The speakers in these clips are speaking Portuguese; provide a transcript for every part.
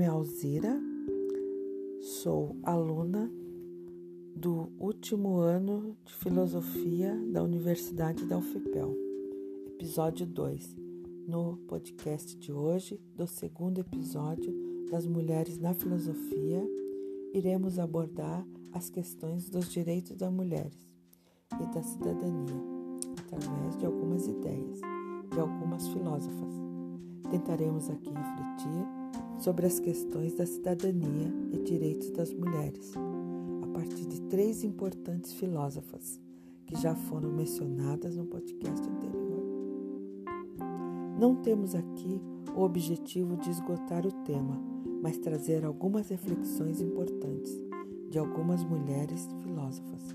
nome é Alzira, sou aluna do último ano de filosofia da Universidade da UFPEL, episódio 2, no podcast de hoje, do segundo episódio das Mulheres na Filosofia, iremos abordar as questões dos direitos das mulheres e da cidadania, através de algumas ideias de algumas filósofas. Tentaremos aqui refletir sobre as questões da cidadania e direitos das mulheres, a partir de três importantes filósofas que já foram mencionadas no podcast anterior. Não temos aqui o objetivo de esgotar o tema, mas trazer algumas reflexões importantes de algumas mulheres filósofas.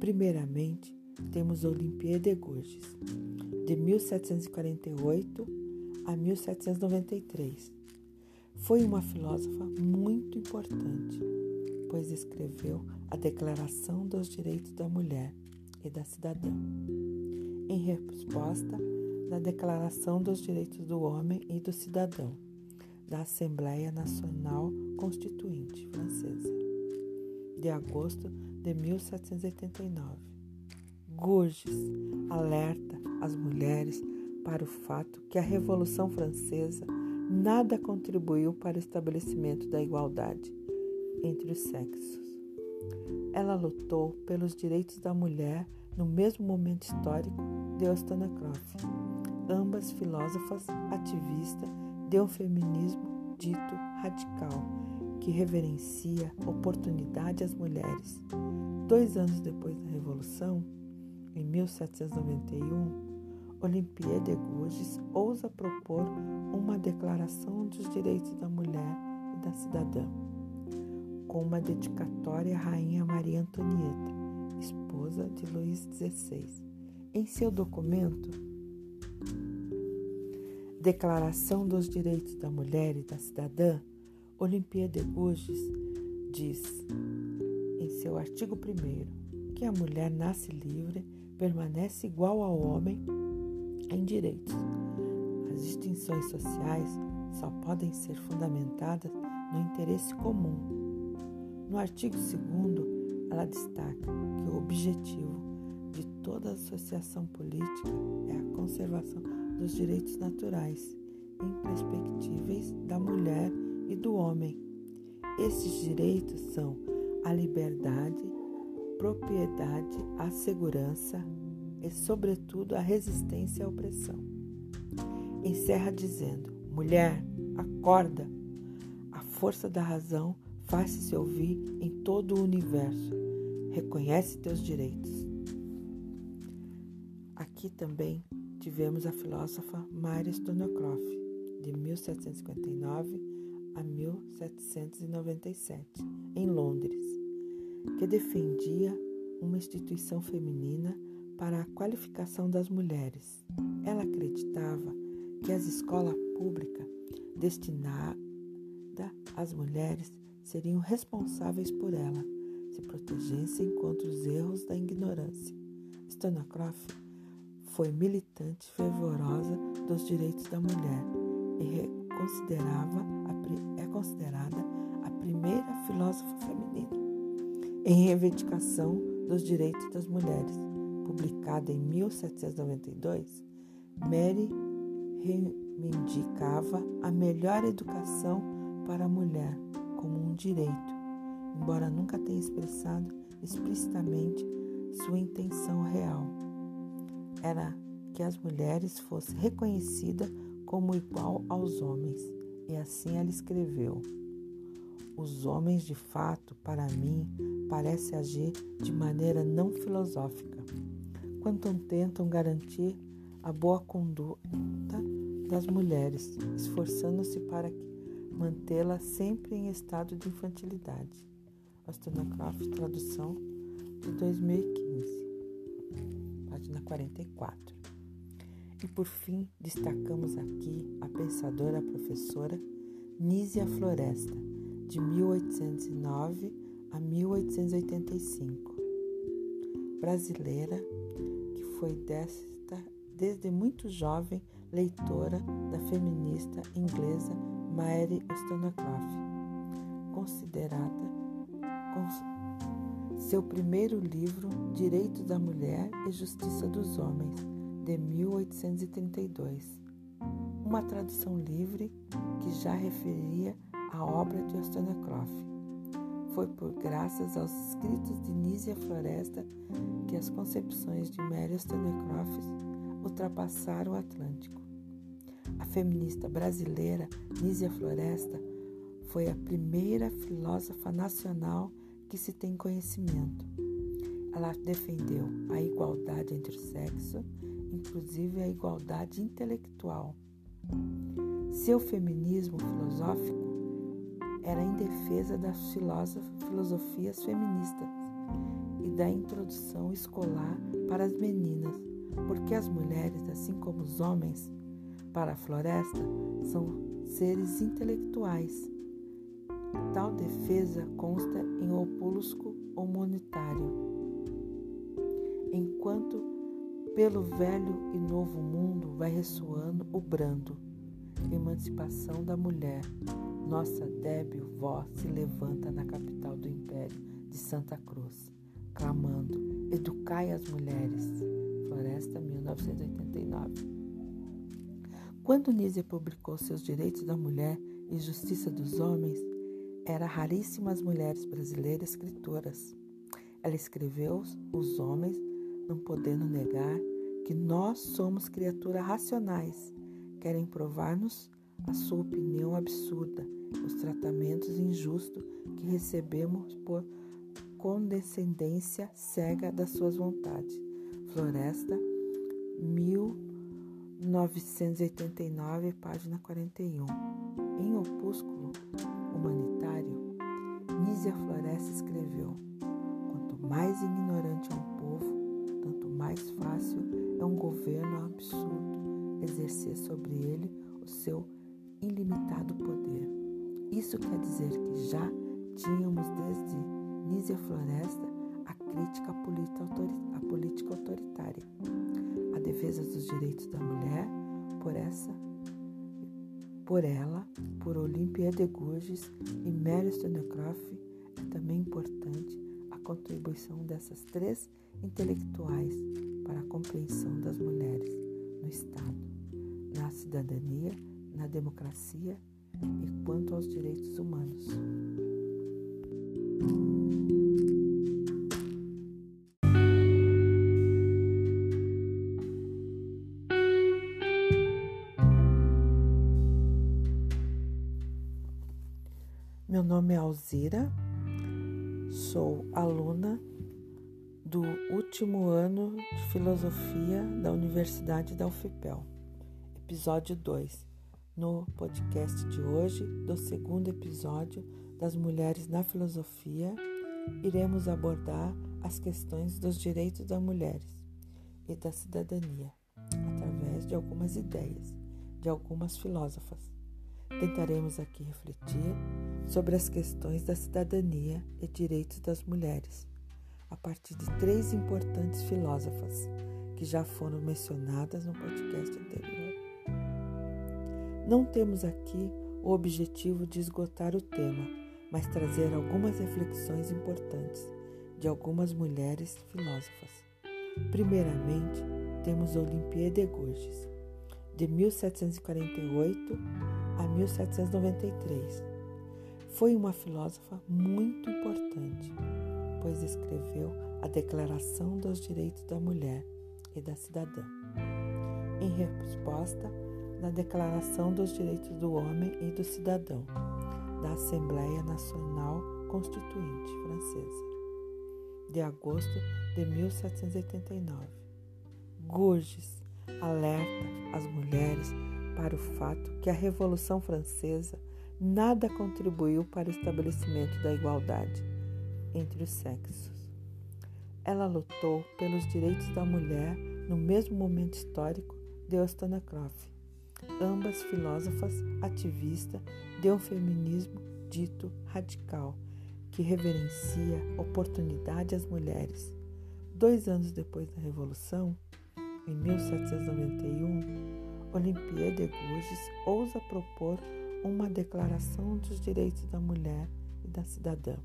Primeiramente, temos Olimpia de Gurgis, de 1748 a 1793 foi uma filósofa muito importante, pois escreveu a Declaração dos Direitos da Mulher e da Cidadã, em resposta da Declaração dos Direitos do Homem e do Cidadão da Assembleia Nacional Constituinte Francesa, de agosto de 1789. Gurges alerta as mulheres para o fato que a Revolução Francesa nada contribuiu para o estabelecimento da igualdade entre os sexos. Ela lutou pelos direitos da mulher no mesmo momento histórico de Wollstonecraft, ambas filósofas ativistas de um feminismo dito radical, que reverencia oportunidade às mulheres. Dois anos depois da Revolução, em 1791, Olimpia de Gouges ousa propor uma declaração dos direitos da mulher e da cidadã, com uma dedicatória à Rainha Maria Antonieta, esposa de Luís XVI. Em seu documento, Declaração dos Direitos da Mulher e da Cidadã, Olimpia de Gouges diz, em seu artigo 1 que a mulher nasce livre, permanece igual ao homem em direitos. As distinções sociais só podem ser fundamentadas no interesse comum. No artigo 2, ela destaca que o objetivo de toda associação política é a conservação dos direitos naturais, imprescritíveis da mulher e do homem. Esses direitos são a liberdade, propriedade, a segurança, e, sobretudo, a resistência à opressão. Encerra dizendo: Mulher, acorda! A força da razão faz-se ouvir em todo o universo. Reconhece teus direitos. Aqui também tivemos a filósofa Mary Stonecroft, de 1759 a 1797, em Londres, que defendia uma instituição feminina para a qualificação das mulheres. Ela acreditava que as escolas públicas destinadas às mulheres seriam responsáveis por ela, se protegessem contra os erros da ignorância. Stonecroft foi militante fervorosa dos direitos da mulher e é considerada a primeira filósofa feminina em reivindicação dos direitos das mulheres publicada em 1792, Mary reivindicava a melhor educação para a mulher como um direito, embora nunca tenha expressado explicitamente sua intenção real. Era que as mulheres fossem reconhecidas como igual aos homens, e assim ela escreveu. Os homens, de fato, para mim, parecem agir de maneira não filosófica quanto tentam garantir a boa conduta das mulheres, esforçando-se para mantê-la sempre em estado de infantilidade. Astonacroft, tradução de 2015, página 44. E por fim, destacamos aqui a pensadora professora Nízia Floresta, de 1809 a 1885. Brasileira, foi desta, desde muito jovem leitora da feminista inglesa Mary Wollstonecraft, considerada seu primeiro livro, Direitos da Mulher e Justiça dos Homens, de 1832. Uma tradução livre que já referia a obra de Wollstonecraft. Foi por graças aos escritos de Nízia Floresta que as concepções de Mary Wollstonecraft ultrapassaram o Atlântico. A feminista brasileira Nízia Floresta foi a primeira filósofa nacional que se tem conhecimento. Ela defendeu a igualdade entre o sexo, inclusive a igualdade intelectual. Seu feminismo filosófico era em defesa das filosofias feministas e da introdução escolar para as meninas, porque as mulheres, assim como os homens, para a floresta, são seres intelectuais Tal defesa consta em opúsculo humanitário. Enquanto pelo velho e novo mundo vai ressoando o brando, emancipação da mulher, nossa débil voz se levanta na capital do império de Santa Cruz, clamando: Educai as mulheres. Floresta 1989. Quando Nízia publicou seus Direitos da Mulher e Justiça dos Homens, era raríssima as mulheres brasileiras escritoras. Ela escreveu os homens, não podendo negar que nós somos criaturas racionais. Querem provar-nos a sua opinião absurda, os tratamentos injustos que recebemos por condescendência cega das suas vontades. Floresta, 1989, página 41. Em opúsculo humanitário, Nízia Floresta escreveu: Quanto mais ignorante é um povo, tanto mais fácil é um governo absurdo exercer sobre ele o seu ilimitado poder. Isso quer dizer que já tínhamos desde Nízia Floresta a crítica à política autoritária, a defesa dos direitos da mulher por essa por ela, por Olímpia de Gurges e Mary Stonecroft, é também importante a contribuição dessas três intelectuais para a compreensão das mulheres no Estado, na cidadania, na democracia e quanto aos direitos humanos. Meu nome é Alzira, sou aluna do último ano de filosofia da Universidade da UFPEL, episódio 2, no podcast de hoje, do segundo episódio das Mulheres na Filosofia, iremos abordar as questões dos direitos das mulheres e da cidadania, através de algumas ideias de algumas filósofas. Tentaremos aqui refletir sobre as questões da cidadania e direitos das mulheres, a partir de três importantes filósofas que já foram mencionadas no podcast anterior. Não temos aqui o objetivo de esgotar o tema, mas trazer algumas reflexões importantes de algumas mulheres filósofas. Primeiramente, temos Olympia de Gouges, de 1748 a 1793 foi uma filósofa muito importante, pois escreveu a Declaração dos Direitos da Mulher e da Cidadã, em resposta da Declaração dos Direitos do Homem e do Cidadão da Assembleia Nacional Constituinte Francesa, de agosto de 1789. Gurges alerta as mulheres para o fato que a Revolução Francesa nada contribuiu para o estabelecimento da igualdade entre os sexos. Ela lutou pelos direitos da mulher no mesmo momento histórico de Wollstonecraft, ambas filósofas ativistas de um feminismo dito radical, que reverencia oportunidade às mulheres. Dois anos depois da Revolução, em 1791, Olympia de Gouges ousa propor uma declaração dos direitos da mulher e da cidadã,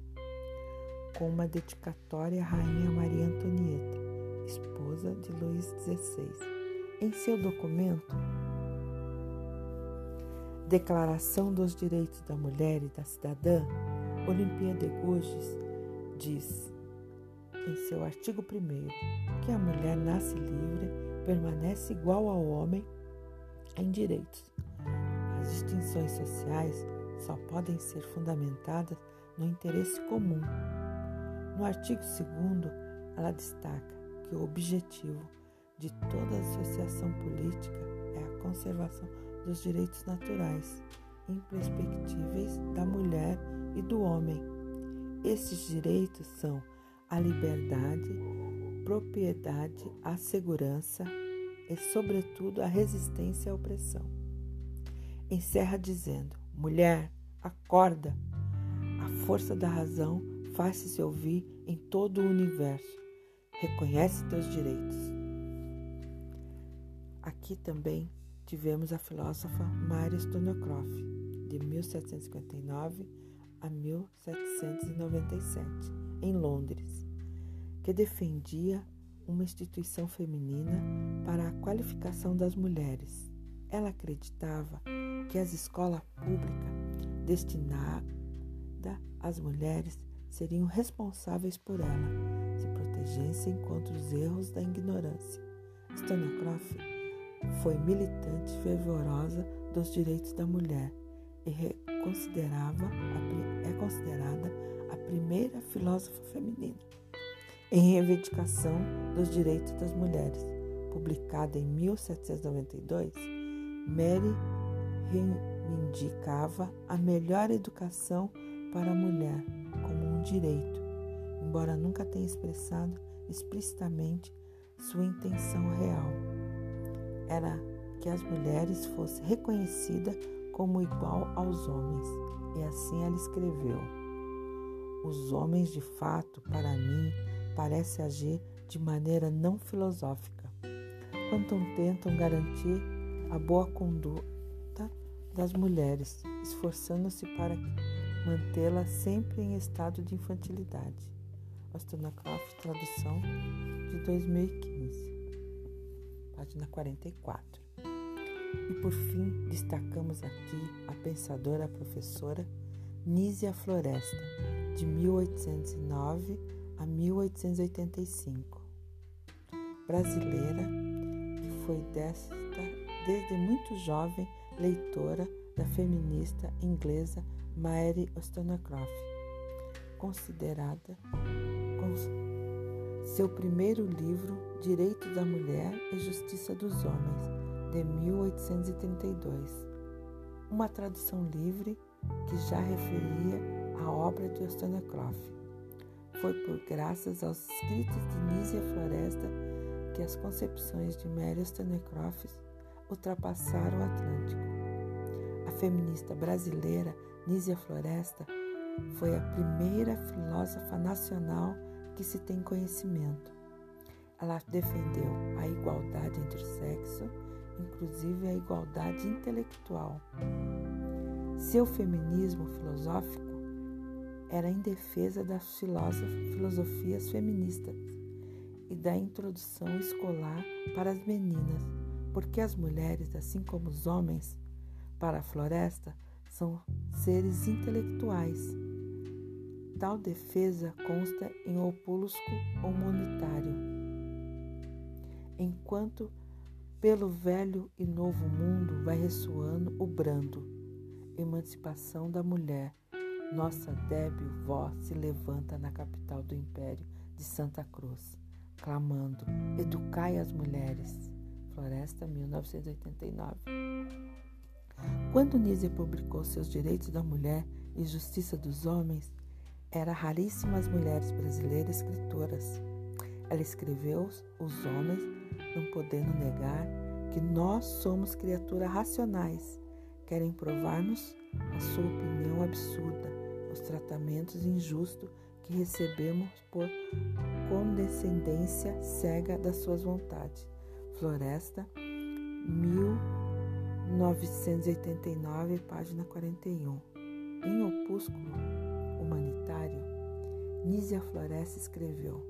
com uma dedicatória à Rainha Maria Antonieta, esposa de Luís XVI. Em seu documento, Declaração dos Direitos da Mulher e da Cidadã, Olimpia de Gouges diz, em seu artigo 1, que a mulher nasce livre, permanece igual ao homem em direitos. As distinções sociais só podem ser fundamentadas no interesse comum. No artigo 2, ela destaca que o objetivo de toda associação política é a conservação dos direitos naturais, imperspectíveis da mulher e do homem. Esses direitos são a liberdade, propriedade, a segurança e, sobretudo, a resistência à opressão. Encerra dizendo: Mulher, acorda! A força da razão faz-se ouvir em todo o universo. Reconhece teus direitos. Aqui também tivemos a filósofa Mary Stonecroft, de 1759 a 1797, em Londres, que defendia uma instituição feminina para a qualificação das mulheres. Ela acreditava que as escolas públicas destinadas às mulheres seriam responsáveis por ela, se protegessem contra os erros da ignorância. Stonecroft foi militante fervorosa dos direitos da mulher e a, é considerada a primeira filósofa feminina em reivindicação dos direitos das mulheres. Publicada em 1792, Mary reivindicava a melhor educação para a mulher como direito, embora nunca tenha expressado explicitamente sua intenção real. Era que as mulheres fossem reconhecidas como igual aos homens, e assim ela escreveu: Os homens, de fato, para mim, parecem agir de maneira não filosófica, quando tentam garantir a boa conduta das mulheres, esforçando-se para mantê-la sempre em estado de infantilidade. Ostonakoff, tradução de 2015, página 44. E por fim, destacamos aqui a pensadora professora Nízia Floresta, de 1809 a 1885. Brasileira que foi desta, desde muito jovem leitora da feminista inglesa Mary Wollstonecraft, considerada seu primeiro livro Direito da Mulher e Justiça dos Homens, de 1832, uma tradução livre que já referia a obra de Wollstonecraft. Foi por graças aos escritos de Nízia Floresta que as concepções de Mary Wollstonecraft ultrapassaram o Atlântico. A feminista brasileira Nízia Floresta foi a primeira filósofa nacional que se tem conhecimento. Ela defendeu a igualdade entre o sexo, inclusive a igualdade intelectual. Seu feminismo filosófico era em defesa das filosofias feministas e da introdução escolar para as meninas, porque as mulheres, assim como os homens, para a floresta, são seres intelectuais. Tal defesa consta em opúsculo humanitário. Enquanto pelo velho e novo mundo vai ressoando o brando, emancipação da mulher, nossa débil voz se levanta na capital do império de Santa Cruz, clamando: Educai as mulheres. Floresta 1989. Quando Nise publicou seus Direitos da Mulher e Justiça dos Homens, era raríssimas mulheres brasileiras escritoras. Ela escreveu os homens, não podendo negar que nós somos criaturas racionais. Querem provar-nos a sua opinião absurda, os tratamentos injustos que recebemos por condescendência cega das suas vontades. Floresta, mil 989, página 41. Em Opúsculo Humanitário, Nízia Floresta escreveu: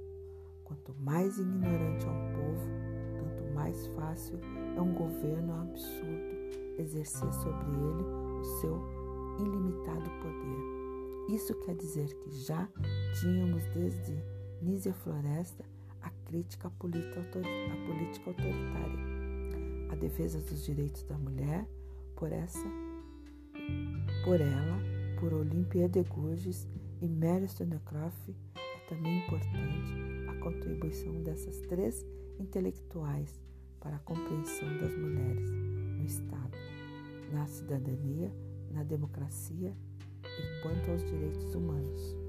Quanto mais ignorante é um povo, tanto mais fácil é um governo absurdo exercer sobre ele o seu ilimitado poder. Isso quer dizer que já tínhamos desde Nízia Floresta a crítica à política autoritária, defesa dos direitos da mulher, por essa, por ela, por Olímpia de Gurgis e Mary Stonecroft, é também importante a contribuição dessas três intelectuais para a compreensão das mulheres no Estado, na cidadania, na democracia e quanto aos direitos humanos.